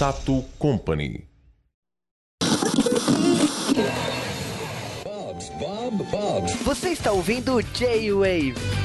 Sato Company. Você está ouvindo J-Wave.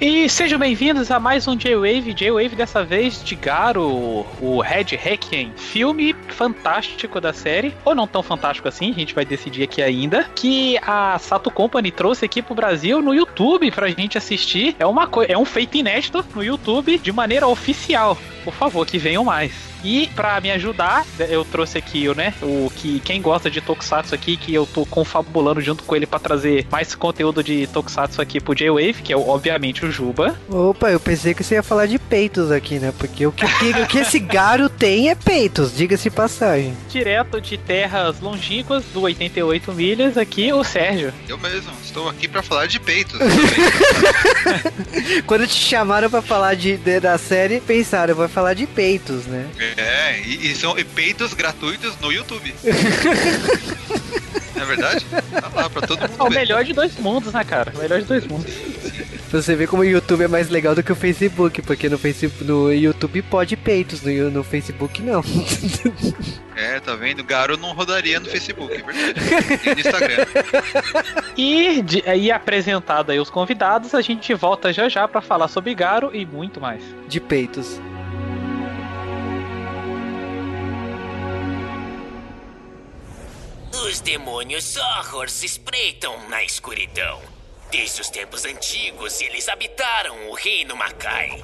E sejam bem-vindos a mais um J-Wave, J-Wave dessa vez de Garo, o Red Requiem, filme fantástico da série, ou não tão fantástico assim, a gente vai decidir aqui ainda, que a Sato Company trouxe aqui pro Brasil no YouTube pra gente assistir. É uma é um feito inédito no YouTube de maneira oficial. Por favor, que venham mais. E para me ajudar, eu trouxe aqui, né, o que quem gosta de Tokusatsu aqui, que eu tô confabulando junto com ele para trazer mais conteúdo de Tokusatsu aqui pro J-Wave, que é obviamente o Juba. Opa, eu pensei que você ia falar de peitos aqui, né? Porque o que, o que esse garo tem é peitos, diga-se passagem. Direto de terras longínquas do 88 milhas, aqui o Sérgio. Eu mesmo, estou aqui para falar de peitos. Quando te chamaram para falar de, de, da série, pensaram, vai falar de peitos, né? É. É, e, e são peitos gratuitos no YouTube. Não é verdade? Tá lá pra todo mundo. É o melhor de dois mundos, né, cara? O melhor de dois mundos. Pra você ver como o YouTube é mais legal do que o Facebook, porque no, Facebook, no YouTube pode peitos, no, no Facebook não. É, tá vendo? Garo não rodaria no Facebook, é verdade. E no Instagram. E, de, e apresentado aí os convidados, a gente volta já já pra falar sobre Garo e muito mais. De peitos. Os demônios Horror se espreitam na escuridão. Desde os tempos antigos, eles habitaram o reino Makai.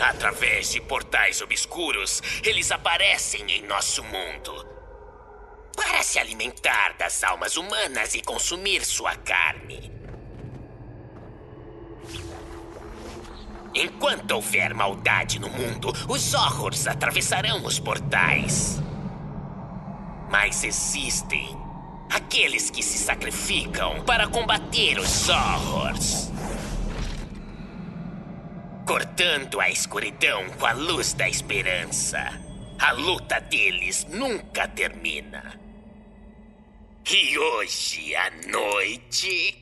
Através de portais obscuros, eles aparecem em nosso mundo. Para se alimentar das almas humanas e consumir sua carne. Enquanto houver maldade no mundo, os Horrors atravessarão os portais. Mas existem aqueles que se sacrificam para combater os horrors. Cortando a escuridão com a luz da esperança. A luta deles nunca termina. E hoje à noite.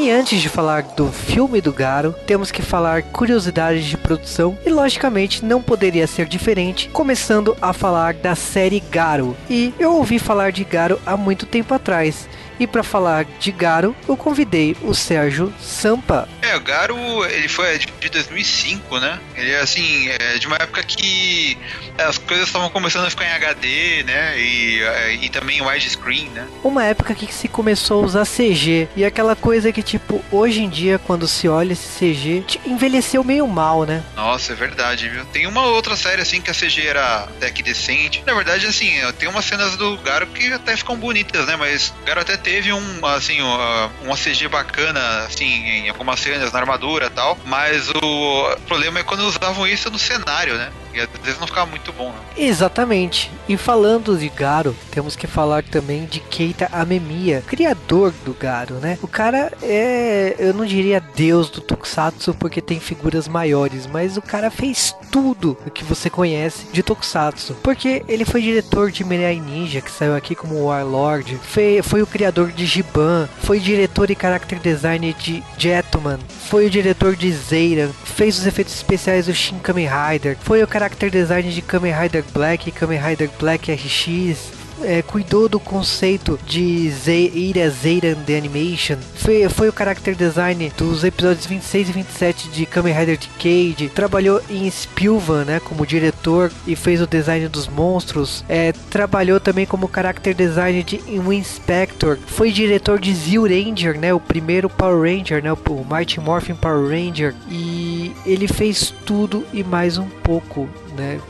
E antes de falar do filme do Garo, temos que falar curiosidades de produção e logicamente não poderia ser diferente, começando a falar da série Garo. E eu ouvi falar de Garo há muito tempo atrás. E para falar de Garo, eu convidei o Sérgio Sampa. É, o Garo, ele foi de 2005, né? Ele é assim, é de uma época que as coisas estavam começando a ficar em HD, né? E, é, e também widescreen, né? Uma época que se começou a usar CG. E aquela coisa que, tipo, hoje em dia, quando se olha esse CG, envelheceu meio mal, né? Nossa, é verdade, viu? Tem uma outra série, assim, que a CG era até que decente. Na verdade, assim, tem umas cenas do Garo que até ficam bonitas, né? Mas o Garo até teve um, assim, uma CG bacana, assim, em algumas cenas na armadura e tal, mas o problema é quando usavam isso no cenário, né? E às vezes não ficava muito bom, né? Exatamente. E falando de Garo, temos que falar também de Keita Amemiya, criador do Garo, né? O cara é, eu não diria deus do Tokusatsu porque tem figuras maiores, mas o cara fez tudo o que você conhece de Tokusatsu. Porque ele foi diretor de Mirai Ninja, que saiu aqui como Warlord, foi, foi o criador de Giban, foi diretor e character designer de Jetman, foi o diretor de Zeiran, fez os efeitos especiais do Shin Kamen Rider, foi o character design de Kamen Rider Black Kamen Rider Black RX, é, cuidou do conceito de Ira Zeiran The Animation, foi, foi o character design dos episódios 26 e 27 de Kamen Rider Decade, trabalhou em Spilvan, né, como diretor e fez o design dos monstros, é, trabalhou também como character design de Inspector, foi diretor de Zio Ranger, né, o primeiro Power Ranger, né, o Mighty Morphin Power Ranger, e ele fez tudo e mais um pouco, né,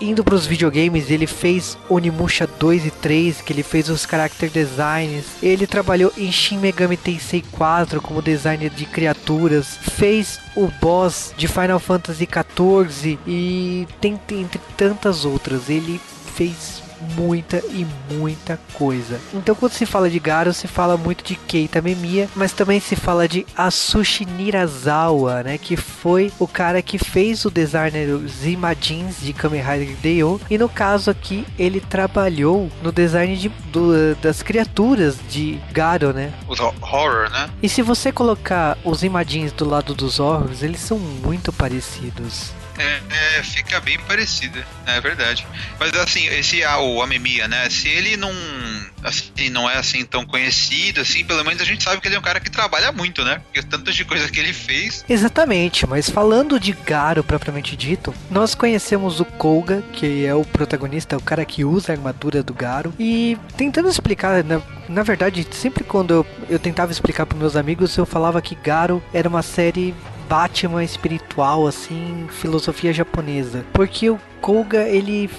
indo para os videogames, ele fez Onimusha 2 e 3, que ele fez os character designs. Ele trabalhou em Shin Megami Tensei 4 como designer de criaturas, fez o boss de Final Fantasy 14 e tem entre tantas outras. Ele fez muita e muita coisa. Então quando se fala de Garo, se fala muito de Keita Memiya, mas também se fala de Asushi Nirazawa, né, que foi o cara que fez o designer Zima Jeans de Kamen Rider Dio, e no caso aqui ele trabalhou no design de, do, das criaturas de Garo, né? Os horror, né? E se você colocar os imadins do lado dos horrors, eles são muito parecidos. É, é, fica bem parecida, é verdade. Mas assim, esse ah, o Amemia, né? Se ele não assim, não é assim tão conhecido, assim, pelo menos a gente sabe que ele é um cara que trabalha muito, né? Porque tantas de coisas que ele fez. Exatamente, mas falando de Garo propriamente dito, nós conhecemos o Koga, que é o protagonista, o cara que usa a armadura do Garo, e tentando explicar, na, na verdade, sempre quando eu, eu tentava explicar para meus amigos, eu falava que Garo era uma série Batman espiritual, assim, filosofia japonesa. Porque o Koga, ele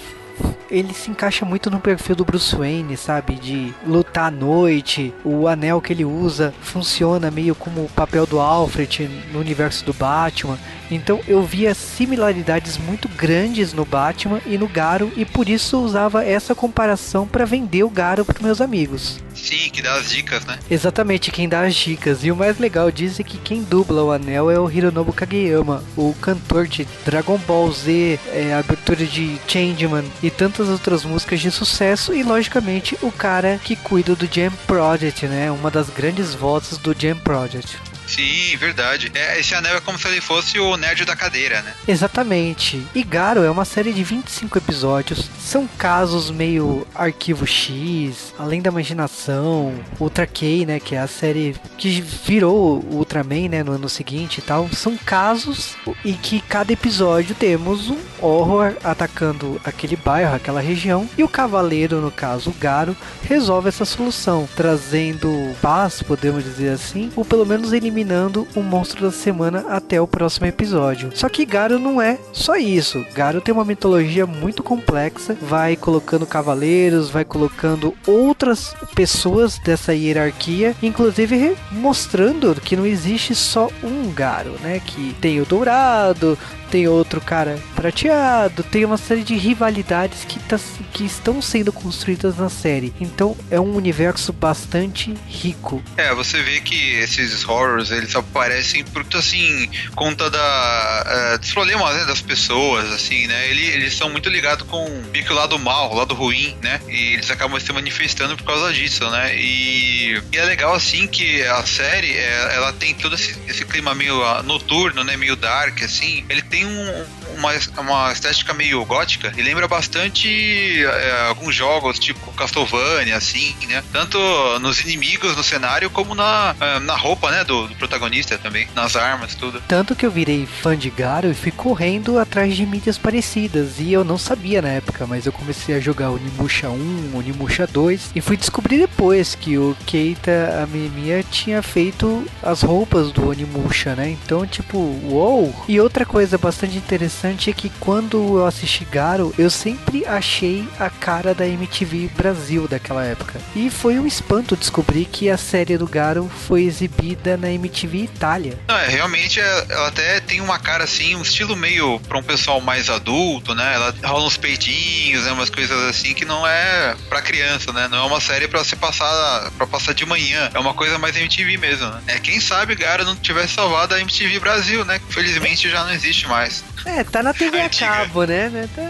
ele se encaixa muito no perfil do Bruce Wayne, sabe? De lutar à noite, o anel que ele usa funciona meio como o papel do Alfred no universo do Batman. Então eu via similaridades muito grandes no Batman e no Garo e por isso usava essa comparação para vender o Garo para meus amigos. Sim, que dá as dicas, né? Exatamente, quem dá as dicas. E o mais legal disso é que quem dubla o anel é o Hironobu Kageyama, o cantor de Dragon Ball Z, é, abertura de Changeman e tantas outras músicas de sucesso. E logicamente o cara que cuida do Jam Project, né? Uma das grandes vozes do Jam Project. Sim, verdade. É, esse anel é como se ele fosse o nerd da cadeira, né? Exatamente. E Garo é uma série de 25 episódios. São casos meio arquivo X, além da imaginação, Ultra K, né, que é a série que virou Ultraman, né, no ano seguinte e tal. São casos e que cada episódio temos um horror atacando aquele bairro, aquela região, e o cavaleiro, no caso o Garo, resolve essa solução, trazendo paz, podemos dizer assim, ou pelo menos eliminando eliminando o monstro da semana até o próximo episódio. Só que Garo não é só isso. Garo tem uma mitologia muito complexa, vai colocando cavaleiros, vai colocando outras pessoas dessa hierarquia, inclusive mostrando que não existe só um Garo, né? Que tem o dourado, tem outro cara prateado, tem uma série de rivalidades que, tá, que estão sendo construídas na série. Então é um universo bastante rico. É, você vê que esses horrors eles aparecem por assim conta da uh, dos problemas né, das pessoas, assim, né? Eles, eles são muito ligados com meio que o lado mal, o lado ruim, né? E eles acabam se manifestando por causa disso, né? E, e é legal assim que a série é, ela tem todo esse, esse clima meio uh, noturno, né? Meio dark, assim. Ele tem um, uma, uma estética meio gótica e lembra bastante é, alguns jogos tipo Castlevania, assim, né? Tanto nos inimigos no cenário como na, é, na roupa, né? Do, do, protagonista também, nas armas, tudo. Tanto que eu virei fã de Garo e fui correndo atrás de mídias parecidas e eu não sabia na época, mas eu comecei a jogar Onimusha 1, Onimusha 2 e fui descobrir depois que o Keita Amemiya tinha feito as roupas do Onimusha, né? Então, tipo, uou! E outra coisa bastante interessante é que quando eu assisti Garo, eu sempre achei a cara da MTV Brasil daquela época. E foi um espanto descobrir que a série do Garo foi exibida na MTV Itália. Não, é, realmente é, ela até tem uma cara assim, um estilo meio para um pessoal mais adulto, né? Ela rola uns peitinhos, né? umas coisas assim que não é para criança, né? Não é uma série para você passar para passar de manhã. É uma coisa mais MTV mesmo, né? É, quem sabe Garo não tivesse salvado a MTV Brasil, né? Felizmente já não existe mais. É, tá na TV a cabo, né? Tá...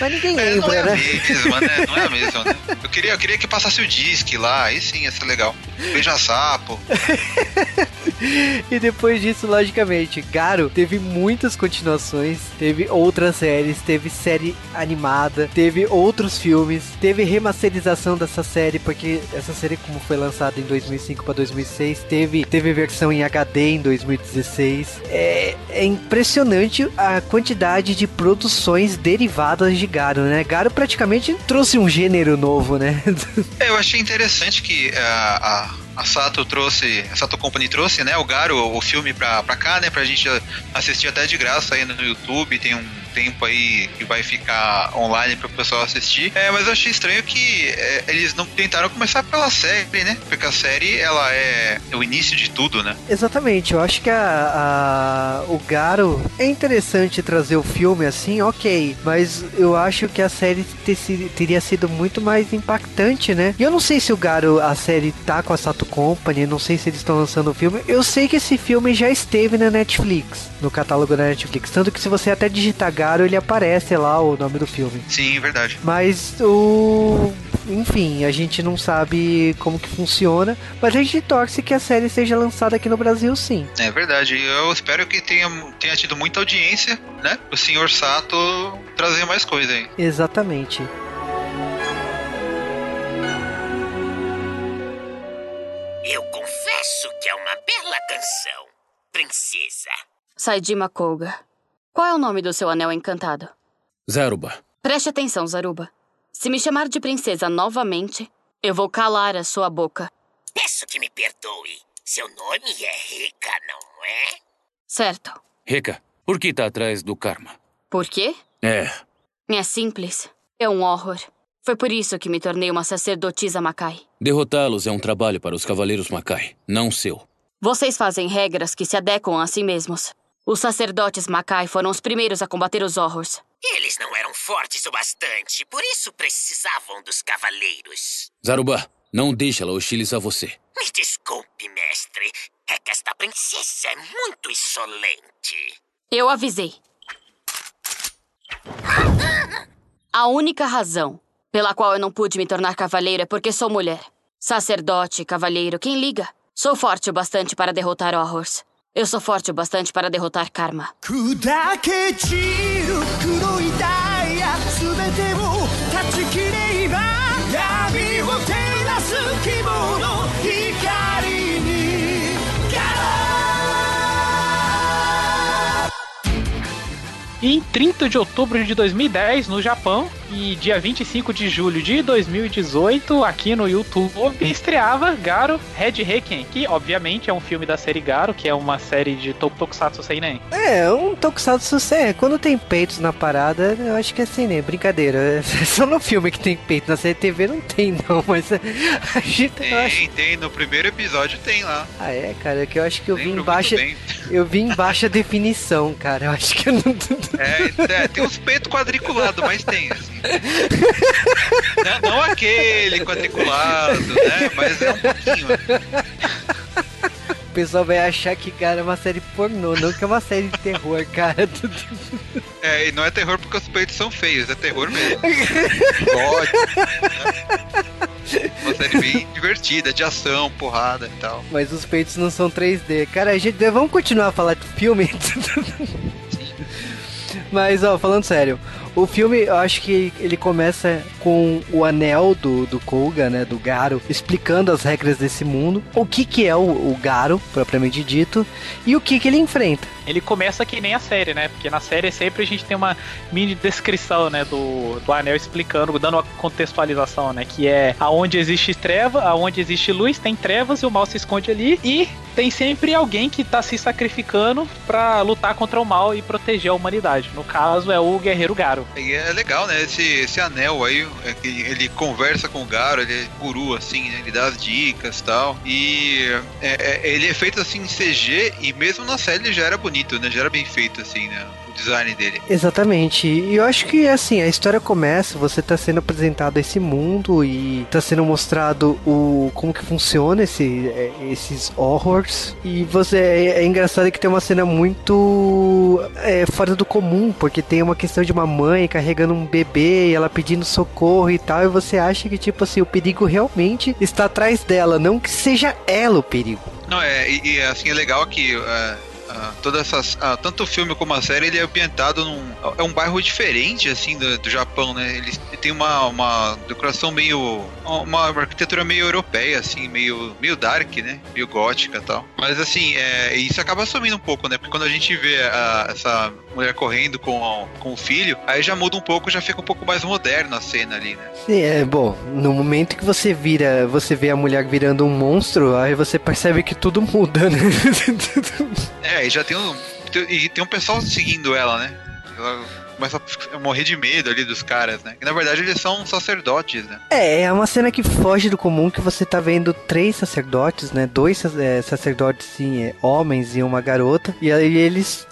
Mas ninguém é, lembra, não é né? a mesma, né? Não é a mesma, né? Eu queria, eu queria que passasse o disque lá, aí sim ia ser legal. Beija sapo. e depois disso, logicamente, Garo teve muitas continuações, teve outras séries, teve série animada, teve outros filmes, teve remasterização dessa série, porque essa série, como foi lançada em 2005 para 2006, teve, teve versão em HD em 2016. É, é impressionante a quantidade de produções derivadas de Garo, né? Garo praticamente trouxe um gênero novo, né? É, eu achei interessante que uh, a a Sato trouxe, a Sato Company trouxe, né, o Garo, o filme pra, pra cá, né, pra gente assistir até de graça aí no YouTube, tem um tempo aí que vai ficar online para o pessoal assistir. É, mas eu achei estranho que é, eles não tentaram começar pela série, né? Porque a série ela é o início de tudo, né? Exatamente. Eu acho que a, a o Garo é interessante trazer o filme assim, ok. Mas eu acho que a série ter, teria sido muito mais impactante, né? E eu não sei se o Garo, a série tá com a Sato Company, não sei se eles estão lançando o filme. Eu sei que esse filme já esteve na Netflix, no catálogo da Netflix. Tanto que se você até digitar Garo, ele aparece lá o nome do filme. Sim, verdade. Mas o enfim, a gente não sabe como que funciona, mas a gente torce que a série seja lançada aqui no Brasil, sim. É verdade. Eu espero que tenha, tenha tido muita audiência, né? O senhor Sato trazer mais coisa aí. Exatamente. Eu confesso que é uma bela canção, princesa. Saidima Koga. Qual é o nome do seu anel encantado? Zaruba. Preste atenção, Zaruba. Se me chamar de princesa novamente, eu vou calar a sua boca. Peço que me perdoe. Seu nome é Rika, não é? Certo. Rika, por que tá atrás do karma? Por quê? É. É simples. É um horror. Foi por isso que me tornei uma sacerdotisa Makai. Derrotá-los é um trabalho para os cavaleiros Makai, não seu. Vocês fazem regras que se adequam a si mesmos. Os sacerdotes Makai foram os primeiros a combater os horrors. Eles não eram fortes o bastante, por isso precisavam dos cavaleiros. Zaruba, não deixe ela hostilizar você. Me desculpe, mestre. É que esta princesa é muito insolente. Eu avisei. A única razão pela qual eu não pude me tornar cavaleiro é porque sou mulher. Sacerdote, cavaleiro, quem liga? Sou forte o bastante para derrotar horrors. Eu sou forte o bastante para derrotar Karma. E em 30 de outubro de 2010, no Japão, e dia 25 de julho de 2018, aqui no YouTube, estreava Garo Red Requiem, que obviamente é um filme da série Garo, que é uma série de Tokusatsu Seinen. É, um Tokusatsu Seinen. Quando tem peitos na parada, eu acho que é assim, né? Brincadeira. É só no filme que tem peito, na série TV não tem, não, mas a gente tem, acho... tem, no primeiro episódio tem lá. Ah, é, cara, que eu acho que eu Lembro vi em baixa. Eu vi em baixa definição, cara. Eu acho que eu não. É, é tem uns peitos quadriculados, mas tem, assim. Não, não, aquele quadriculado, né? Mas é um pouquinho. O pessoal vai achar que, cara, é uma série pornô, não que é uma série de terror, cara. É, e não é terror porque os peitos são feios, é terror mesmo. Ótimo. Uma série bem divertida, de ação, porrada e tal. Mas os peitos não são 3D. Cara, a gente, vamos continuar a falar de filme? Mas, ó, falando sério, o filme, eu acho que ele começa com o anel do, do Koga, né, do Garo, explicando as regras desse mundo, o que que é o, o Garo, propriamente dito, e o que que ele enfrenta. Ele começa que nem a série, né? Porque na série sempre a gente tem uma mini descrição, né, do, do anel explicando, dando uma contextualização, né, que é aonde existe treva, aonde existe luz, tem trevas e o mal se esconde ali, e tem sempre alguém que tá se sacrificando para lutar contra o mal e proteger a humanidade. No caso é o guerreiro Garo. E é legal, né? Esse, esse anel aí, é ele conversa com o Garo, ele é guru, assim, né? Ele dá as dicas e tal. E é, é, ele é feito assim em CG e mesmo na série já era bonito, né? Já era bem feito, assim, né? Design dele. Exatamente. E eu acho que assim, a história começa, você tá sendo apresentado a esse mundo e tá sendo mostrado o como que funciona esse, é, esses horrors. E você é, é engraçado que tem uma cena muito é, fora do comum, porque tem uma questão de uma mãe carregando um bebê e ela pedindo socorro e tal, e você acha que tipo assim, o perigo realmente está atrás dela, não que seja ela o perigo. Não, é, e, e assim, é legal que uh, ah, todas essas, ah, tanto o filme como a série, ele é ambientado num é um bairro diferente assim do, do Japão, né? Ele tem uma, uma decoração meio uma arquitetura meio europeia assim, meio meio dark, né? Meio gótica, tal. Mas assim, é, isso acaba sumindo um pouco, né? Porque quando a gente vê a, essa mulher correndo com, com o filho, aí já muda um pouco, já fica um pouco mais moderno a cena ali, né? Sim, é bom. No momento que você vira, você vê a mulher virando um monstro, aí você percebe que tudo muda, né? é, e já tem um. E tem um pessoal seguindo ela, né? Ela começa a morrer de medo ali dos caras, né? Que na verdade eles são sacerdotes, né? É, é uma cena que foge do comum que você tá vendo três sacerdotes, né? Dois é, sacerdotes, sim, é, homens e uma garota. E aí eles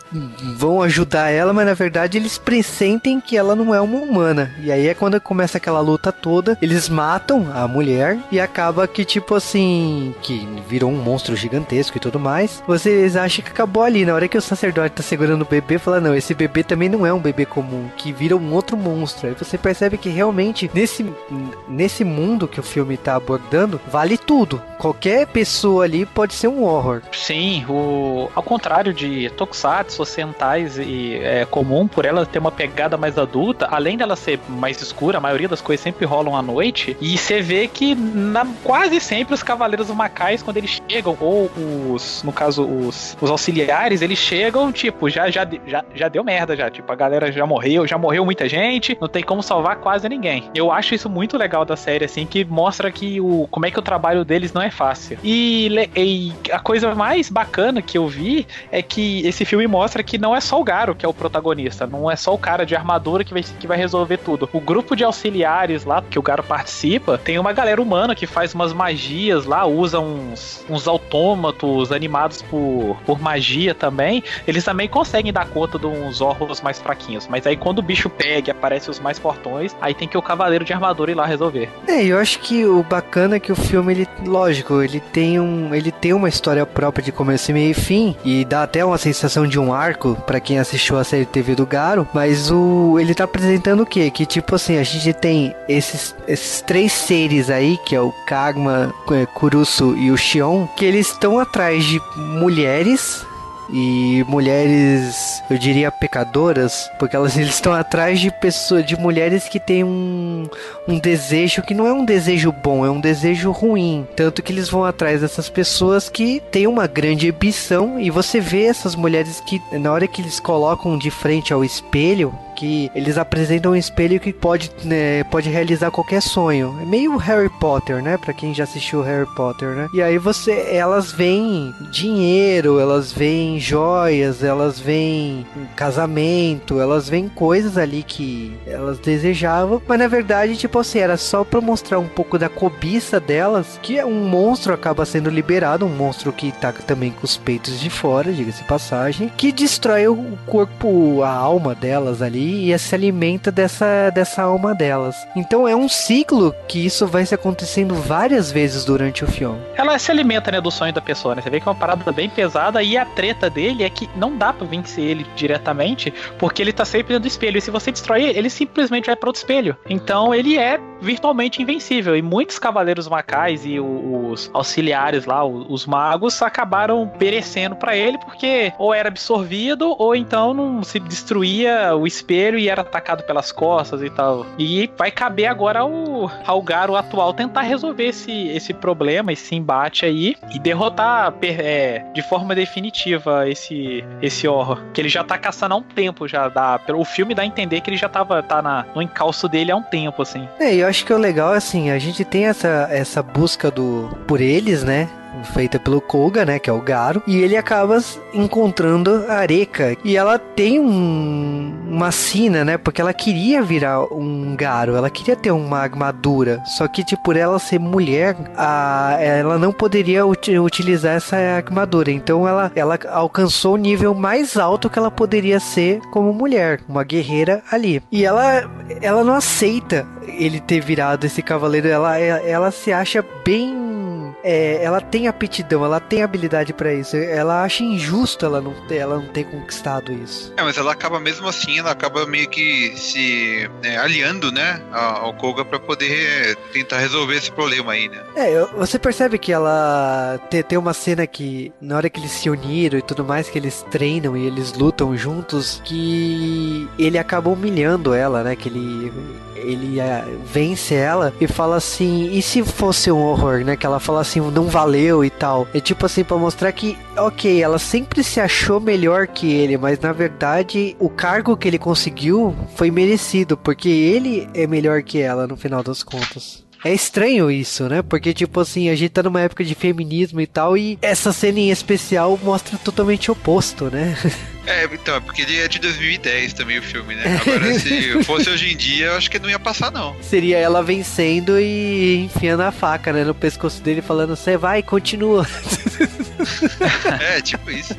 vão ajudar ela, mas na verdade eles pressentem que ela não é uma humana. E aí é quando começa aquela luta toda, eles matam a mulher e acaba que tipo assim, que virou um monstro gigantesco e tudo mais. Vocês acham que acabou ali, na hora que o sacerdote tá segurando o bebê, fala não, esse bebê também não é um bebê comum, que vira um outro monstro. Aí você percebe que realmente nesse nesse mundo que o filme tá abordando, vale tudo. Qualquer pessoa ali pode ser um horror. Sim, o ao contrário de Tokusatsu ocidentais e é comum por ela ter uma pegada mais adulta, além dela ser mais escura, a maioria das coisas sempre rolam à noite, e você vê que na, quase sempre os Cavaleiros Macais, quando eles chegam, ou os, no caso, os, os auxiliares, eles chegam, tipo, já, já, já, já deu merda já, tipo, a galera já morreu, já morreu muita gente, não tem como salvar quase ninguém. Eu acho isso muito legal da série, assim, que mostra que o, como é que o trabalho deles não é fácil. E, e a coisa mais bacana que eu vi é que esse filme mostra mostra que não é só o Garo que é o protagonista, não é só o cara de armadura que vai, que vai resolver tudo. O grupo de auxiliares lá, que o Garo participa, tem uma galera humana que faz umas magias lá, usa uns, uns autômatos animados por, por magia também. Eles também conseguem dar conta de uns órgãos mais fraquinhos. Mas aí quando o bicho pega e aparece os mais fortões, aí tem que o cavaleiro de armadura ir lá resolver. É, eu acho que o bacana é que o filme, ele, lógico, ele tem um, ele tem uma história própria de começo, meio e fim, e dá até uma sensação de um arco para quem assistiu a série TV do Garo, mas o ele tá apresentando o quê? Que tipo assim, a gente tem esses, esses três seres aí, que é o Kagma, é, Kurusu e o Shion, que eles estão atrás de mulheres e mulheres, eu diria pecadoras, porque elas eles estão atrás de pessoas, de mulheres que têm um, um desejo que não é um desejo bom, é um desejo ruim. Tanto que eles vão atrás dessas pessoas que têm uma grande ambição e você vê essas mulheres que na hora que eles colocam de frente ao espelho, que eles apresentam um espelho que pode, né, pode realizar qualquer sonho. É meio Harry Potter, né? Para quem já assistiu Harry Potter, né? E aí você, elas veem dinheiro, elas veem joias, elas veem casamento, elas veem coisas ali que elas desejavam, mas na verdade, tipo assim, era só para mostrar um pouco da cobiça delas, que é um monstro acaba sendo liberado, um monstro que tá também com os peitos de fora, diga-se passagem, que destrói o corpo, a alma delas ali e se alimenta dessa, dessa alma delas. Então é um ciclo que isso vai se acontecendo várias vezes durante o filme. Ela se alimenta, né, do sonho da pessoa, né? Você vê que é uma parada bem pesada e a treta dele é que não dá pra vencer ele diretamente, porque ele tá sempre dentro do espelho. E se você destrói ele, ele simplesmente vai para outro espelho. Então ele é virtualmente invencível. E muitos cavaleiros macais e os auxiliares lá, os magos, acabaram perecendo para ele, porque ou era absorvido, ou então não se destruía o espelho e era atacado pelas costas e tal. E vai caber agora ao, ao Garo atual tentar resolver esse, esse problema, esse embate aí, e derrotar é, de forma definitiva esse esse horror. Que ele já tá caçando há um tempo já. Dá, o filme dá a entender que ele já tava tá na, no encalço dele há um tempo, assim. É, eu acho que o legal, assim, a gente tem essa, essa busca do por eles, né? Feita pelo Koga, né, que é o Garo, e ele acaba encontrando a Areka. E ela tem um, uma sina, né, porque ela queria virar um Garo, ela queria ter uma armadura, só que tipo, por ela ser mulher, a, ela não poderia ut utilizar essa armadura. Então ela, ela alcançou o nível mais alto que ela poderia ser como mulher, uma guerreira ali. E ela, ela não aceita ele ter virado esse cavaleiro, ela, ela se acha bem é, ela tem aptidão, ela tem habilidade para isso. Ela acha injusto ela não, ter, ela não ter conquistado isso. É, mas ela acaba mesmo assim, ela acaba meio que se é, aliando, né, ao Koga para poder tentar resolver esse problema aí, né? É, você percebe que ela tem, tem uma cena que na hora que eles se uniram e tudo mais, que eles treinam e eles lutam juntos, que ele acaba humilhando ela, né? Que ele ele é, vence ela e fala assim: e se fosse um horror, né? Que ela fala assim, não valeu e tal. É tipo assim, para mostrar que, ok, ela sempre se achou melhor que ele, mas na verdade o cargo que ele conseguiu foi merecido, porque ele é melhor que ela no final das contas. É estranho isso, né? Porque, tipo assim, a gente tá numa época de feminismo e tal, e essa cena em especial mostra totalmente o oposto, né? É, então, porque ele é de 2010 também o filme, né? Agora, se fosse hoje em dia, eu acho que não ia passar, não. Seria ela vencendo e enfiando a faca, né, no pescoço dele, falando, você vai, continua. é, tipo isso.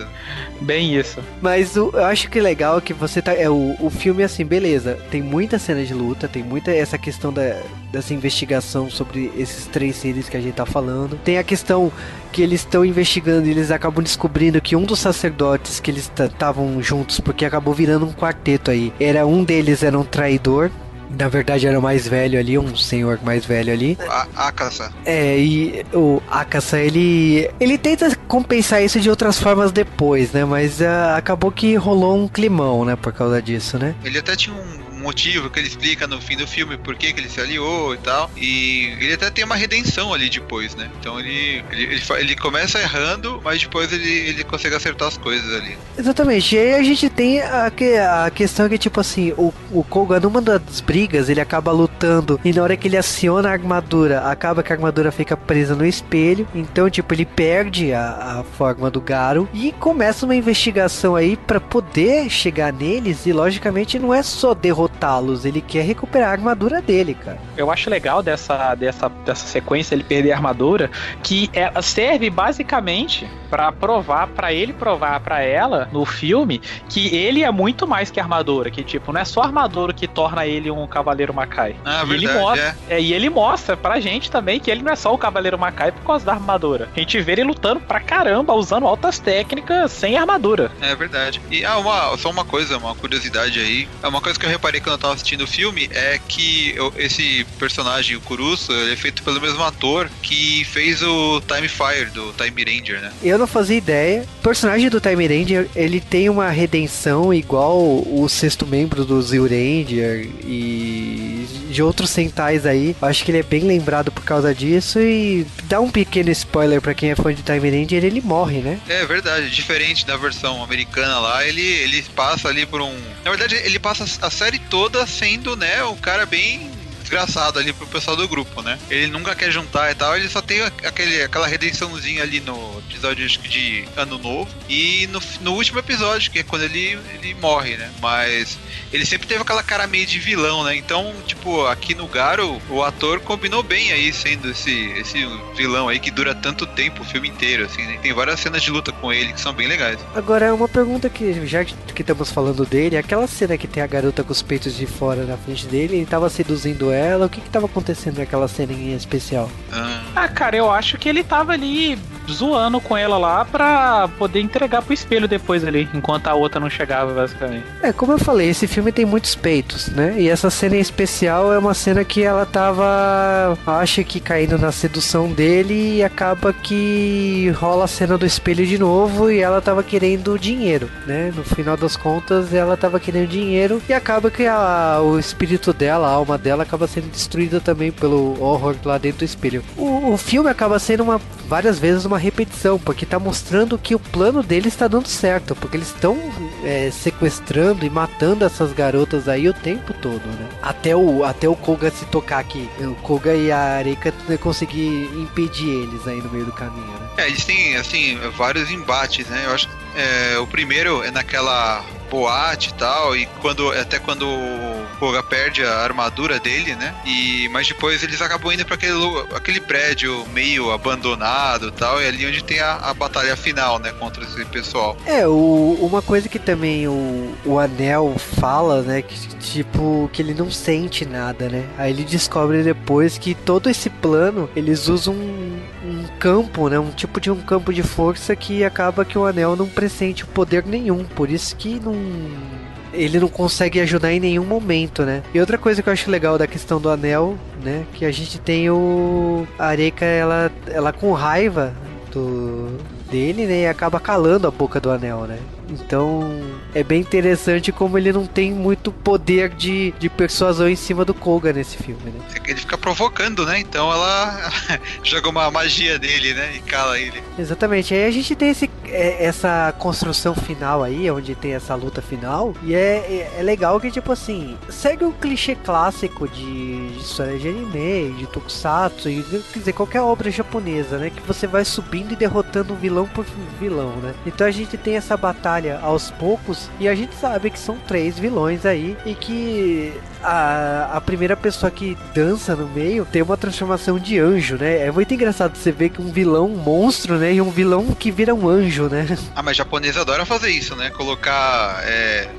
Bem isso. Mas o, eu acho que legal que você tá. É, o, o filme, assim, beleza. Tem muita cena de luta, tem muita essa questão da, dessa investigação sobre esses três seres que a gente tá falando. Tem a questão que eles estão investigando e eles acabam descobrindo que um dos sacerdotes que eles estavam juntos, porque acabou virando um quarteto aí, era um deles era um traidor na verdade era o mais velho ali, um senhor mais velho ali. A Akasa. É, e o Akasa, ele ele tenta compensar isso de outras formas depois, né? Mas uh, acabou que rolou um climão, né, por causa disso, né? Ele até tinha um motivo que ele explica no fim do filme por que, que ele se aliou e tal. E ele até tem uma redenção ali depois, né? Então ele, ele, ele, ele começa errando, mas depois ele, ele consegue acertar as coisas ali. Exatamente. E aí a gente tem a, a questão que, tipo assim, o, o Koga numa das brigas, ele acaba lutando e na hora que ele aciona a armadura, acaba que a armadura fica presa no espelho. Então, tipo, ele perde a, a forma do Garo e começa uma investigação aí para poder chegar neles. E logicamente não é só derrotar ele quer recuperar a armadura dele, cara. Eu acho legal dessa, dessa, dessa sequência ele perder a armadura, que ela serve basicamente para provar, para ele provar para ela no filme que ele é muito mais que armadura, que tipo, não é só armadura que torna ele um cavaleiro Macai. Ah, e verdade, ele mostra, é. É, e ele mostra pra gente também que ele não é só o cavaleiro Macai por causa da armadura. A gente vê ele lutando pra caramba, usando altas técnicas sem armadura. É verdade. E ah, uma, só uma coisa, uma curiosidade aí. É uma coisa que eu reparei quando eu tava assistindo o filme é que eu, esse personagem, o Kurusu, ele é feito pelo mesmo ator que fez o Time Fire do Time Ranger, né? Eu não fazia ideia. O personagem do Time Ranger, ele tem uma redenção igual o sexto membro do Zio Ranger e de outros centais aí. Acho que ele é bem lembrado por causa disso e dá um pequeno spoiler para quem é fã de Time Ranger, ele morre, né? É verdade, diferente da versão americana lá, ele, ele passa ali por um... Na verdade, ele passa a série toda sendo, né, um cara bem desgraçado ali pro pessoal do grupo, né? Ele nunca quer juntar e tal, ele só tem aquele, aquela redençãozinha ali no episódio de Ano Novo e no, no último episódio, que é quando ele, ele morre, né? Mas ele sempre teve aquela cara meio de vilão, né? Então, tipo, aqui no Garo, o ator combinou bem aí sendo esse, esse vilão aí que dura tanto tempo o filme inteiro, assim, né? Tem várias cenas de luta com ele que são bem legais. Agora, uma pergunta que, já que estamos falando dele, aquela cena que tem a garota com os peitos de fora na frente dele, ele tava seduzindo ela, o que que tava acontecendo naquela cena em especial? Ah cara, eu acho que ele tava ali zoando com ela lá pra poder entregar pro espelho depois ali, enquanto a outra não chegava, basicamente. É, como eu falei, esse filme tem muitos peitos, né? E essa cena em especial é uma cena que ela tava, acha que caindo na sedução dele e acaba que rola a cena do espelho de novo e ela tava querendo dinheiro, né? No final das contas, ela tava querendo dinheiro e acaba que a, o espírito dela, a alma dela acaba sendo destruída também pelo horror lá dentro do espelho. O, o filme acaba sendo uma várias vezes uma repetição, porque tá mostrando que o plano deles está dando certo, porque eles estão é, sequestrando e matando essas garotas aí o tempo todo, né? Até o, até o Koga se tocar aqui, o Koga e a Areika conseguir impedir eles aí no meio do caminho, né? É, eles têm, assim, vários embates, né? Eu acho é, o primeiro é naquela boate e tal, e quando até quando o Koga perde a armadura dele, né? E mas depois eles acabam indo para aquele aquele prédio meio abandonado, e tal, e é ali onde tem a, a batalha final, né, contra esse pessoal. É, o, uma coisa que também o, o Anel fala, né, que tipo que ele não sente nada, né? Aí ele descobre depois que todo esse plano eles usam um, campo, né, um tipo de um campo de força que acaba que o Anel não pressente poder nenhum, por isso que não ele não consegue ajudar em nenhum momento, né? E outra coisa que eu acho legal da questão do anel, né, que a gente tem o a Areca ela ela com raiva do dele, né, e acaba calando a boca do anel, né? Então é bem interessante como ele não tem muito poder de, de persuasão em cima do Koga nesse filme, né? É que ele fica provocando, né? Então ela joga uma magia dele, né? E cala ele. Exatamente. Aí a gente tem esse, é, essa construção final aí, onde tem essa luta final, e é, é, é legal que, tipo assim, segue o clichê clássico de, de história de anime, de tokusatsu, e, quer dizer, qualquer obra japonesa, né? Que você vai subindo e derrotando um vilão por vilão, né? Então a gente tem essa batalha aos poucos, e a gente sabe que são três vilões aí, e que a, a primeira pessoa que dança no meio tem uma transformação de anjo, né? É muito engraçado você ver que um vilão um monstro, né? E um vilão que vira um anjo, né? Ah, mas japonês adora fazer isso, né? Colocar é,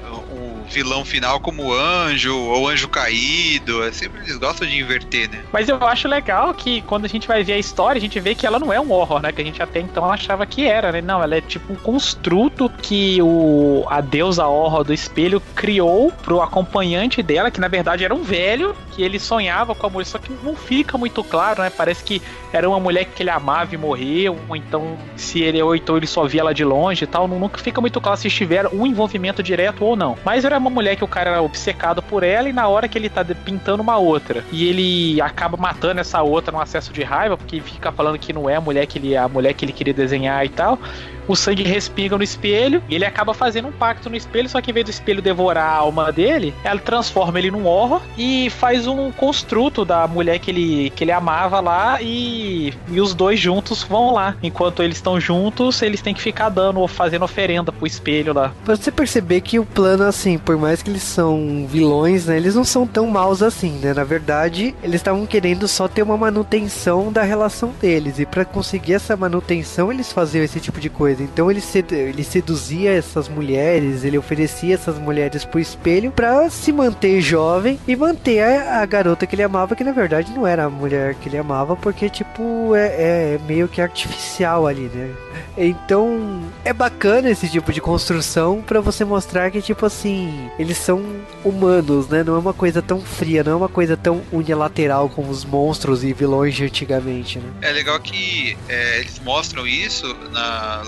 vilão final como anjo ou anjo caído. É sempre eles gostam de inverter, né? Mas eu acho legal que quando a gente vai ver a história, a gente vê que ela não é um horror, né? Que a gente até então achava que era, né? Não, ela é tipo um construto que o a deusa horror do espelho criou pro acompanhante dela, que na verdade era um velho, que ele sonhava com a mulher, só que não fica muito claro, né? Parece que era uma mulher que ele amava e morreu, ou então se ele ou então ele só via ela de longe e tal, nunca fica muito claro se estiver um envolvimento direto ou não. Mas era uma mulher que o cara era obcecado por ela e na hora que ele tá pintando uma outra e ele acaba matando essa outra num acesso de raiva porque fica falando que não é a mulher que ele a mulher que ele queria desenhar e tal o sangue respinga no espelho e ele acaba fazendo um pacto no espelho, só que em vez do espelho devorar a alma dele, ela transforma ele num horror e faz um construto da mulher que ele, que ele amava lá e, e os dois juntos vão lá. Enquanto eles estão juntos, eles têm que ficar dando ou fazendo oferenda pro espelho lá. Pra você perceber que o plano, assim, por mais que eles são vilões, né, eles não são tão maus assim, né? Na verdade, eles estavam querendo só ter uma manutenção da relação deles e para conseguir essa manutenção, eles faziam esse tipo de coisa. Então ele, sedu ele seduzia essas mulheres, ele oferecia essas mulheres pro espelho para se manter jovem e manter a, a, garota que ele amava, que na verdade não era a mulher que ele amava, porque tipo é, é meio que artificial ali, né? Então é bacana esse tipo de construção para você mostrar que tipo assim eles são humanos, né? Não é uma coisa tão fria, não é uma coisa tão unilateral como os monstros e vilões de antigamente, né? É legal que é, eles mostram isso na,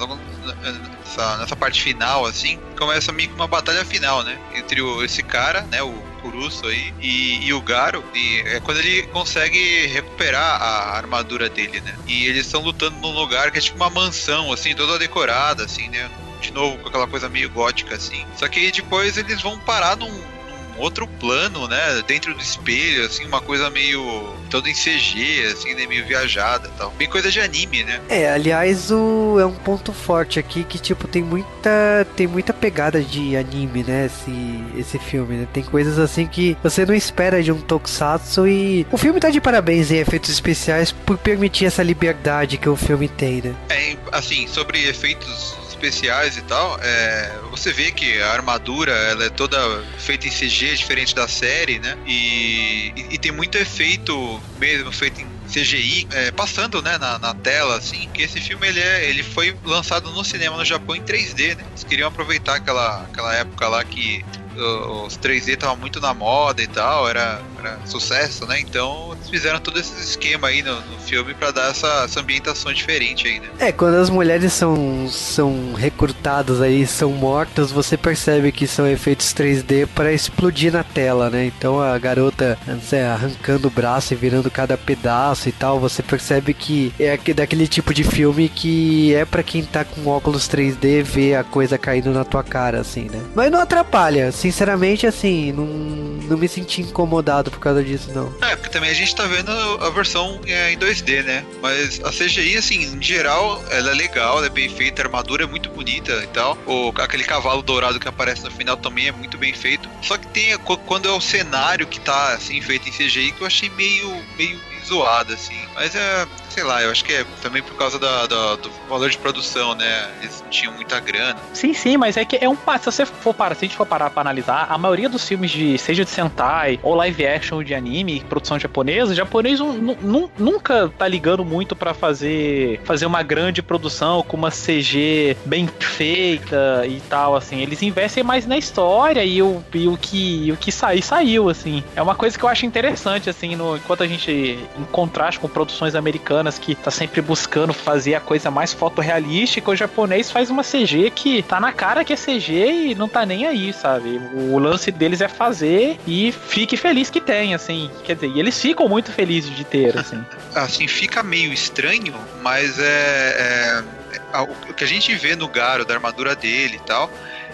nessa, nessa parte final, assim, começa meio que uma batalha final, né? Entre o, esse cara, né? O Kuruso aí e, e, o Garo. E é quando ele consegue recuperar a armadura dele, né? E eles estão lutando num lugar que é tipo uma mansão, assim, toda decorada, assim, né? De novo, com aquela coisa meio gótica, assim. Só que depois eles vão parar num, outro plano, né? Dentro do espelho, assim, uma coisa meio todo em CG, assim, né? Meio viajada tal. Bem coisa de anime, né? É, aliás, o, é um ponto forte aqui que, tipo, tem muita. Tem muita pegada de anime, né? Esse, esse filme, né? Tem coisas assim que você não espera de um tokusatsu e. O filme tá de parabéns em efeitos especiais por permitir essa liberdade que o filme tem, né? É, assim, sobre efeitos especiais e tal, é, você vê que a armadura ela é toda feita em CG, diferente da série, né? E, e, e tem muito efeito mesmo feito em CGI é, passando né, na, na, tela, assim, que esse filme ele, é, ele foi lançado no cinema no Japão em 3D, né? Eles queriam aproveitar aquela, aquela época lá que os 3D estavam muito na moda e tal, era, era sucesso, né? Então eles fizeram todo esse esquema aí no, no filme para dar essa, essa, ambientação diferente aí, né? É, quando as mulheres são, são recrutadas aí, são mortas, você percebe que são efeitos 3D para explodir na tela, né? Então a garota sei, arrancando o braço e virando cada pedaço e tal, você percebe que é daquele tipo de filme que é para quem tá com óculos 3D ver a coisa caindo na tua cara, assim, né? Mas não atrapalha, assim sinceramente, assim, não, não me senti incomodado por causa disso, não. É, porque também a gente tá vendo a versão é, em 2D, né? Mas a CGI, assim, em geral, ela é legal, ela é bem feita, a armadura é muito bonita e tal. O, aquele cavalo dourado que aparece no final também é muito bem feito. Só que tem quando é o cenário que tá, assim, feito em CGI, que eu achei meio, meio zoado, assim. Mas é, sei lá, eu acho que é também por causa da, da, do valor de produção, né? Eles não tinham muita grana. Sim, sim, mas é que é um. Se você for parar, se a gente for parar pra analisar, a maioria dos filmes de, seja de Sentai ou live action de anime, produção japonesa, japonês nunca tá ligando muito para fazer fazer uma grande produção com uma CG bem feita e tal, assim. Eles investem mais na história e o, e o que o que sair saiu, assim. É uma coisa que eu acho interessante, assim, no, enquanto a gente em contraste com produções americanas que tá sempre buscando fazer a coisa mais fotorrealística, o japonês faz uma CG que tá na cara que é CG e não tá nem aí, sabe? O lance deles é fazer e fique feliz que tem, assim. Quer dizer, e eles ficam muito felizes de ter, assim. assim, fica meio estranho, mas é, é a, o que a gente vê no Garo, da armadura dele e tal,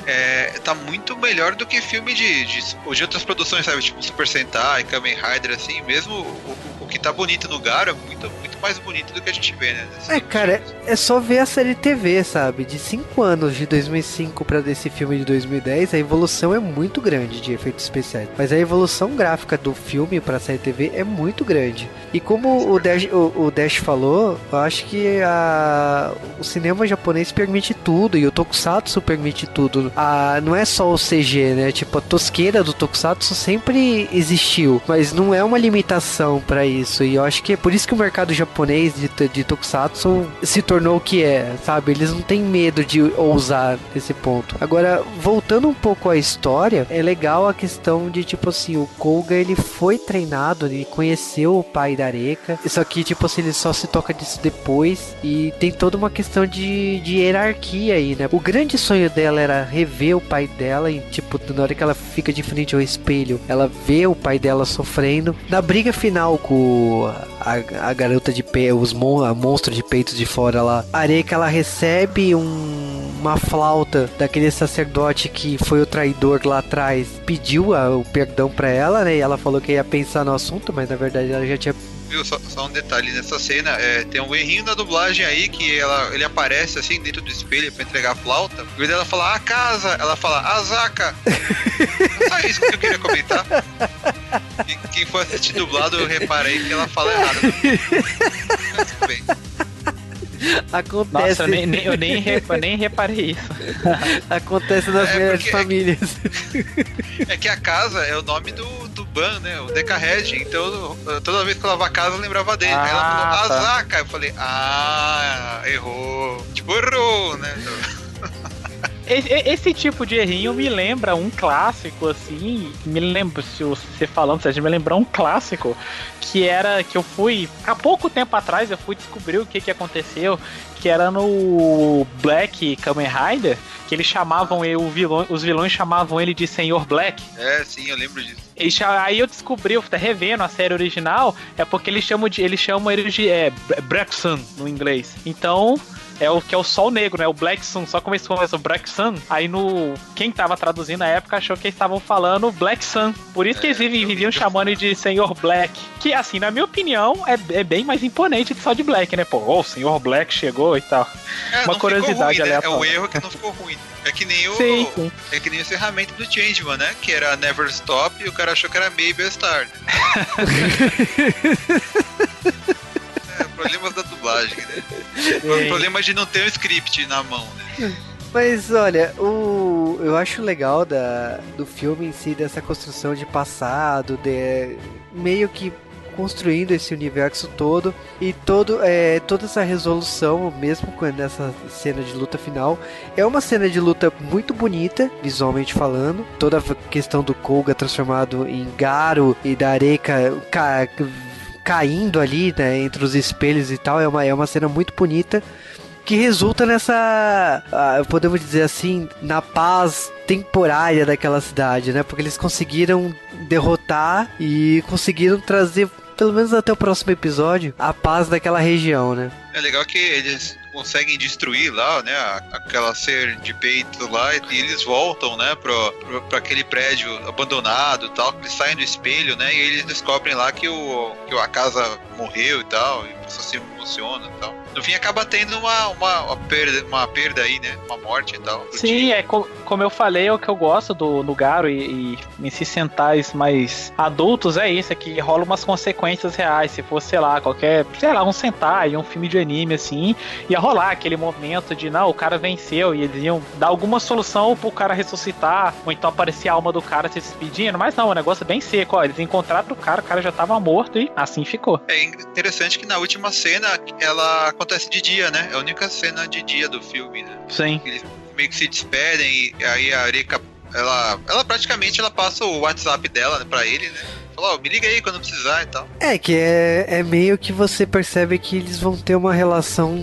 é, tá muito melhor do que filme de, de, de outras produções, sabe? Tipo Super Sentai, Kamen Rider, assim. Mesmo o, o que tá bonito no Garo é muito, muito mais bonito do que a gente vê, né? É, cara, é só ver a série TV, sabe? De 5 anos, de 2005 para desse filme de 2010, a evolução é muito grande de efeitos especiais. Mas a evolução gráfica do filme pra série TV é muito grande. E como o Dash, o, o Dash falou, eu acho que a, o cinema japonês permite tudo e o Tokusatsu permite tudo. A, não é só o CG, né? Tipo, a tosqueira do Tokusatsu sempre existiu, mas não é uma limitação para isso. E eu acho que é por isso que o mercado japonês de, de Tokusatsu se tornou o que é, sabe? Eles não têm medo de ousar nesse ponto. Agora, voltando um pouco à história, é legal a questão de, tipo assim, o Koga ele foi treinado, ele conheceu o pai da Areca, só que, tipo assim, ele só se toca disso depois e tem toda uma questão de, de hierarquia aí, né? O grande sonho dela era rever o pai dela e, tipo, na hora que ela fica de frente ao espelho, ela vê o pai dela sofrendo. Na briga final com a, a garota de pé, os mon, a monstro de peitos de fora lá, a Areca ela recebe um, uma flauta daquele sacerdote que foi o traidor lá atrás, pediu a, o perdão para ela, né? E ela falou que ia pensar no assunto, mas na verdade ela já tinha viu? Só, só, um detalhe nessa cena, é, tem um errinho na dublagem aí que ela, ele aparece assim dentro do espelho para entregar a flauta. Em vez dela falar a casa, ela fala Azaka. Só isso que eu queria comentar. E quem for assistir dublado, eu reparei que ela fala errado. Mas tudo bem. Acontece. Nossa, eu nem, nem, eu nem, repa, nem reparei isso. Acontece nas é melhores famílias. É que a casa é o nome do Ban, né? O Decahed. Então, toda vez que eu lavava a casa, eu lembrava dele. Ah, Aí ela falou, tá. Azaka. Eu falei, ah, errou. Tipo, errou, né? Esse tipo de errinho me lembra um clássico, assim. Me lembra, se você falando, você me lembrar um clássico que era que eu fui. Há pouco tempo atrás eu fui descobrir o que, que aconteceu. Que era no Black Kamen Rider, que eles chamavam ele, vilão, os vilões chamavam ele de Senhor Black. É, sim, eu lembro disso. E aí eu descobri, eu revendo a série original, é porque eles chamam de. Eles chamam ele de é, Sun no inglês. Então, é o que é o Sol Negro, né? O Black Sun. Só começam o Black Sun, aí no. Quem tava traduzindo na época achou que eles estavam falando Black Sun. Por isso que eles viviam chamando de Senhor Black. Que, assim, na minha opinião, é, é bem mais imponente que só de Black, né? Pô, oh, o Senhor Black chegou e tal. É, Uma curiosidade ruim, né? É o erro que não ficou ruim. É que nem o. Sim, sim. É que nem o encerramento do Changeman, né? Que era Never Stop e o cara achou que era Maybe a Star. é, problemas da dublagem, né? O problema de não ter um script na mão, né? Mas olha, o eu acho legal da, do filme em si, dessa construção de passado, de meio que construindo esse universo todo e todo, é, toda essa resolução, mesmo nessa cena de luta final, é uma cena de luta muito bonita, visualmente falando. Toda a questão do Koga transformado em Garo e da Areca ca, caindo ali né, entre os espelhos e tal, é uma, é uma cena muito bonita que resulta nessa, ah, podemos dizer assim, na paz temporária daquela cidade, né? Porque eles conseguiram derrotar e conseguiram trazer pelo menos até o próximo episódio, a paz daquela região, né? É legal que eles conseguem destruir lá, né, aquela ser de peito lá, e eles voltam, né, pra aquele prédio abandonado e tal, eles saem do espelho, né, e eles descobrem lá que, o, que a casa morreu e tal, e a pessoa se emociona e tal no fim acaba tendo uma, uma, uma, perda, uma perda aí, né? Uma morte e tal. Sim, é co como eu falei, é o que eu gosto do, Garo e, e nesses centais mais adultos é isso, é que rola umas consequências reais. Se fosse, sei lá, qualquer, sei lá, um Sentai, um filme de anime assim, ia rolar aquele momento de não, o cara venceu e eles iam dar alguma solução pro cara ressuscitar, ou então aparecer a alma do cara se despedindo, mas não, o negócio é bem seco, ó, eles encontraram o cara, o cara já tava morto e assim ficou. É interessante que na última cena ela acontece de dia, né? É a única cena de dia do filme, né? Sim. Eles meio que se despedem e aí a Arika, ela, ela praticamente ela passa o WhatsApp dela né, pra ele, né? Fala, oh, me liga aí quando precisar e tal. É, que é, é meio que você percebe que eles vão ter uma relação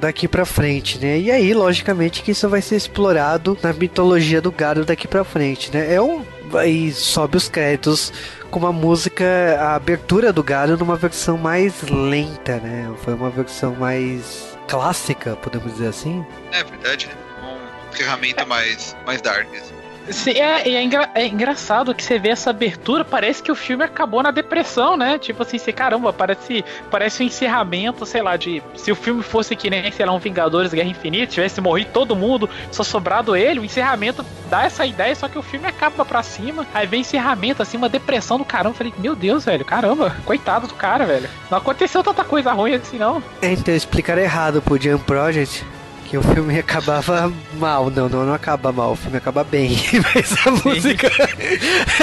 daqui para frente, né? E aí, logicamente, que isso vai ser explorado na mitologia do gado daqui para frente, né? É um e sobe os créditos com uma música, a abertura do Garo numa versão mais lenta, né? Foi uma versão mais clássica, podemos dizer assim. É verdade, né? Um ferramenta mais, mais dark. Assim. Sim, é, é, engra, é, engraçado que você vê essa abertura, parece que o filme acabou na depressão, né? Tipo assim, você, caramba, parece, parece um encerramento, sei lá, de. Se o filme fosse que nem, sei lá, um Vingadores Guerra Infinita, tivesse morrido todo mundo, só sobrado ele, o encerramento dá essa ideia, só que o filme acaba pra cima, aí vem encerramento, assim, uma depressão do caramba. Eu falei, meu Deus, velho, caramba, coitado do cara, velho. Não aconteceu tanta coisa ruim assim, não. É, então explicar errado pro Jam Project que o filme acabava mal. Não, não, não acaba mal, o filme acaba bem. Mas a música.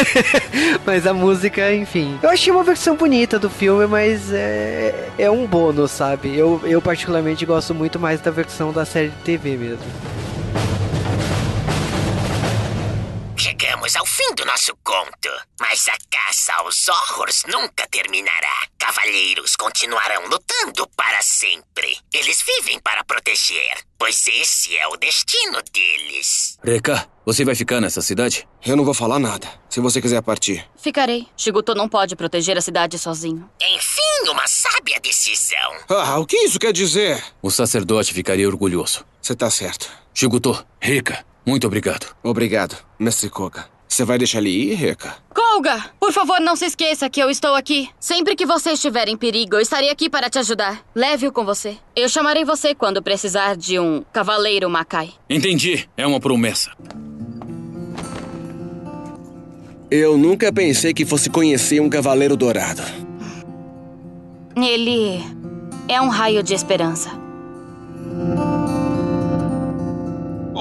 mas a música, enfim. Eu achei uma versão bonita do filme, mas é, é um bônus, sabe? Eu, eu particularmente gosto muito mais da versão da série de TV mesmo. Fim do nosso conto, mas a caça aos horrors nunca terminará. Cavalheiros continuarão lutando para sempre. Eles vivem para proteger, pois esse é o destino deles. Reka, você vai ficar nessa cidade? Eu não vou falar nada, se você quiser partir. Ficarei. Shiguto não pode proteger a cidade sozinho. Enfim, uma sábia decisão. Ah, o que isso quer dizer? O sacerdote ficaria orgulhoso. Você tá certo. Shiguto, Reka, muito obrigado. Obrigado, mestre Koga. Você vai deixar ele ir, Reka? Kolga, por favor, não se esqueça que eu estou aqui. Sempre que você estiver em perigo, eu estarei aqui para te ajudar. Leve-o com você. Eu chamarei você quando precisar de um cavaleiro Makai. Entendi. É uma promessa. Eu nunca pensei que fosse conhecer um cavaleiro dourado. Ele é um raio de esperança.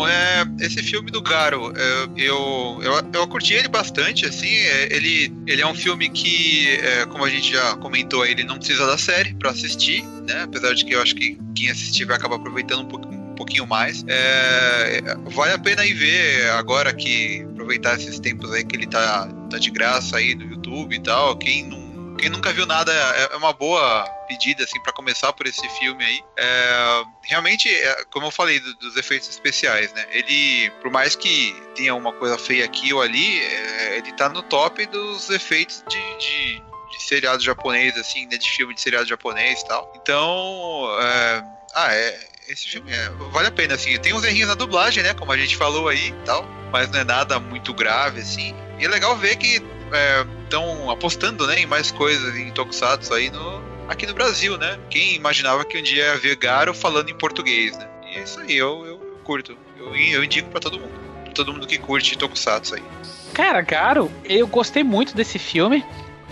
Bom, é, esse filme do Garo, é, eu, eu, eu curti ele bastante, assim, é, ele, ele é um filme que, é, como a gente já comentou, ele não precisa da série para assistir, né, apesar de que eu acho que quem assistir vai acabar aproveitando um pouquinho um pouquinho mais. É, vale a pena ir ver agora que aproveitar esses tempos aí que ele tá, tá de graça aí no YouTube e tal. Quem não quem nunca viu nada é, é uma boa pedida assim para começar por esse filme aí. É, realmente, é, como eu falei do, dos efeitos especiais, né? Ele, por mais que tenha uma coisa feia aqui ou ali, é, ele tá no top dos efeitos de, de, de seriado japonês, assim, né? De filme de seriado japonês e tal. Então, é, ah, é, esse filme é, vale a pena, assim. Tem uns errinhos na dublagem, né? Como a gente falou aí e tal, mas não é nada muito grave, assim. E é legal ver que estão é, apostando né, em mais coisas em Tokusatsu aí no, aqui no Brasil, né? Quem imaginava que um dia ia ver Garo falando em português, né? E é isso aí, eu, eu, curto. Eu, eu indico para todo mundo. Pra todo mundo que curte Tokusatsu aí. Cara, Garo, eu gostei muito desse filme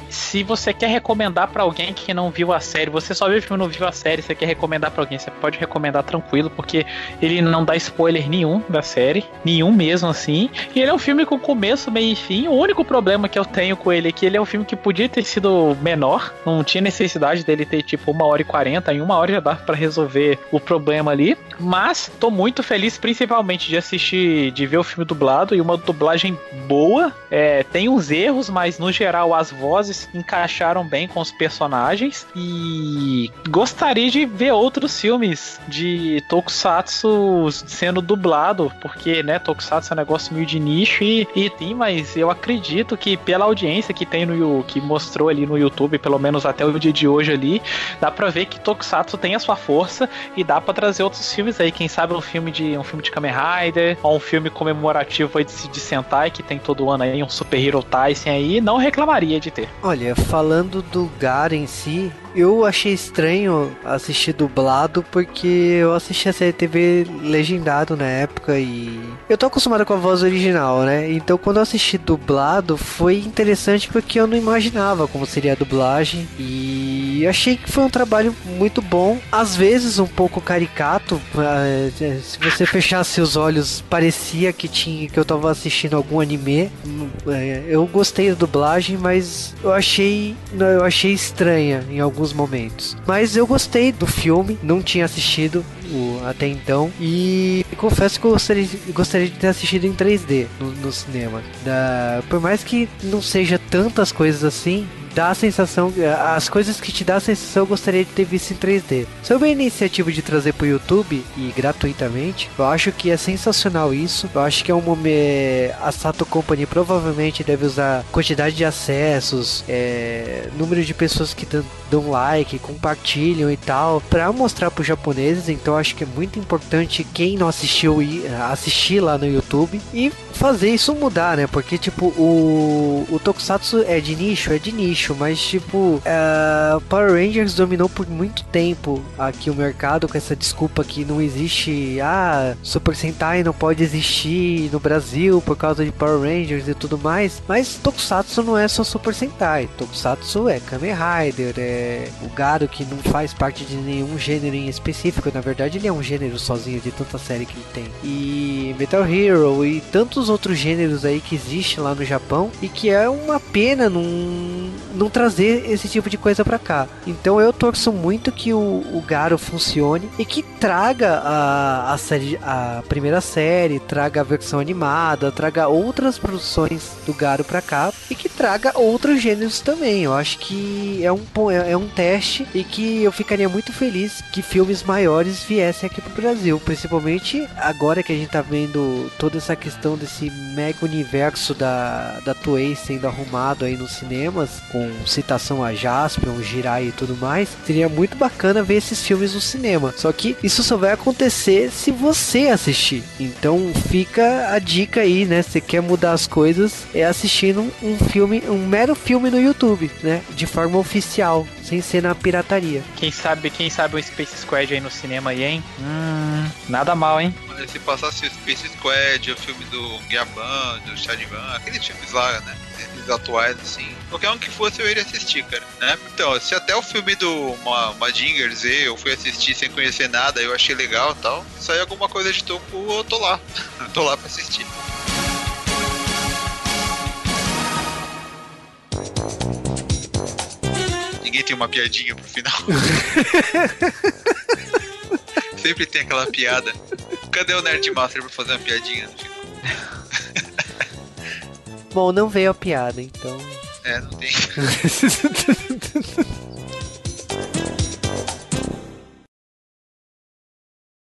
se você quer recomendar para alguém que não viu a série, você só viu o filme não viu a série, você quer recomendar para alguém, você pode recomendar tranquilo, porque ele não dá spoiler nenhum da série, nenhum mesmo assim. E ele é um filme com começo, meio e fim. O único problema que eu tenho com ele é que ele é um filme que podia ter sido menor, não tinha necessidade dele ter tipo uma hora e quarenta, em uma hora já dá para resolver o problema ali. Mas tô muito feliz, principalmente de assistir, de ver o filme dublado e uma dublagem boa. É, tem uns erros, mas no geral as vozes encaixaram bem com os personagens e gostaria de ver outros filmes de Tokusatsu sendo dublado, porque, né, Tokusatsu é um negócio meio de nicho e, e tem, mas eu acredito que pela audiência que tem no que mostrou ali no YouTube, pelo menos até o dia de hoje ali, dá pra ver que Tokusatsu tem a sua força e dá pra trazer outros filmes aí, quem sabe um filme de um filme de Kamen Rider, ou um filme comemorativo aí de, de Sentai, que tem todo ano aí, um Super Hero Tyson aí, não reclamaria de ter. Olha, falando do Gar em si, eu achei estranho assistir dublado porque eu assisti a série TV legendado na época e eu tô acostumado com a voz original, né? Então quando eu assisti dublado foi interessante porque eu não imaginava como seria a dublagem e achei que foi um trabalho muito bom, às vezes um pouco caricato. Eh, se você fechasse os olhos parecia que tinha que eu tava assistindo algum anime. Eh, eu gostei da dublagem, mas eu achei eu achei estranha em alguns momentos. Mas eu gostei do filme, não tinha assistido o, até então. E confesso que eu gostaria, gostaria de ter assistido em 3D no, no cinema. Da, por mais que não seja tantas coisas assim, dá a sensação, as coisas que te dá a sensação eu gostaria de ter visto em 3D. Sobre a iniciativa de trazer pro YouTube e gratuitamente, eu acho que é sensacional isso. Eu acho que é um momento. A Sato Company provavelmente deve usar quantidade de acessos, é, número de pessoas que dão like, compartilham e tal, para mostrar para os japoneses. Então acho que é muito importante quem não assistiu assistir lá no YouTube e fazer isso mudar, né? Porque tipo o, o Tokusatsu é de nicho, é de nicho, mas tipo uh, Power Rangers dominou por muito tempo aqui o mercado com essa desculpa que não existe, ah, Super Sentai não pode existir no Brasil por causa de Power Rangers e tudo mais. Mas Tokusatsu não é só Super Sentai, Tokusatsu é Kamen Rider, é o Garo que não faz parte de nenhum gênero em específico, na verdade ele é um gênero sozinho de tanta série que ele tem. E Metal Hero e tantos outros gêneros aí que existe lá no Japão e que é uma pena não, não trazer esse tipo de coisa para cá. Então eu torço muito que o, o Garo funcione e que traga a, a, série, a primeira série, traga a versão animada, traga outras produções do Garo para cá e que traga outros gêneros também. Eu acho que é um, é, é um teste e que eu ficaria muito feliz que filmes maiores viessem aqui pro Brasil, principalmente agora que a gente tá vendo toda essa questão desse mega universo da, da Toei sendo arrumado aí nos cinemas, com citação a Jaspion, Jirai e tudo mais. Seria muito bacana ver esses filmes no cinema. Só que isso só vai acontecer se você assistir. Então fica a dica aí, né? Se quer mudar as coisas, é assistindo um filme, um mero filme no YouTube, né? De forma oficial, sem ser na pirataria. Quem sabe, quem sabe o Space Squad aí no cinema aí, hein? Hum, nada mal, hein? Se passasse o Space Squad, o filme do Guiaban, do Chadivan, aqueles filmes lá, né? Esses atuais, assim. Qualquer um que fosse eu iria assistir, cara. Né? Então, se até o filme do Madinger Z eu fui assistir sem conhecer nada, eu achei legal e tal. Sai alguma coisa de toco, eu tô lá. Tô lá pra assistir. Ninguém tem uma piadinha pro final. Sempre tem aquela piada. Cadê o Nerd Master pra fazer uma piadinha no final? Bom, não veio a piada, então. É, não tem.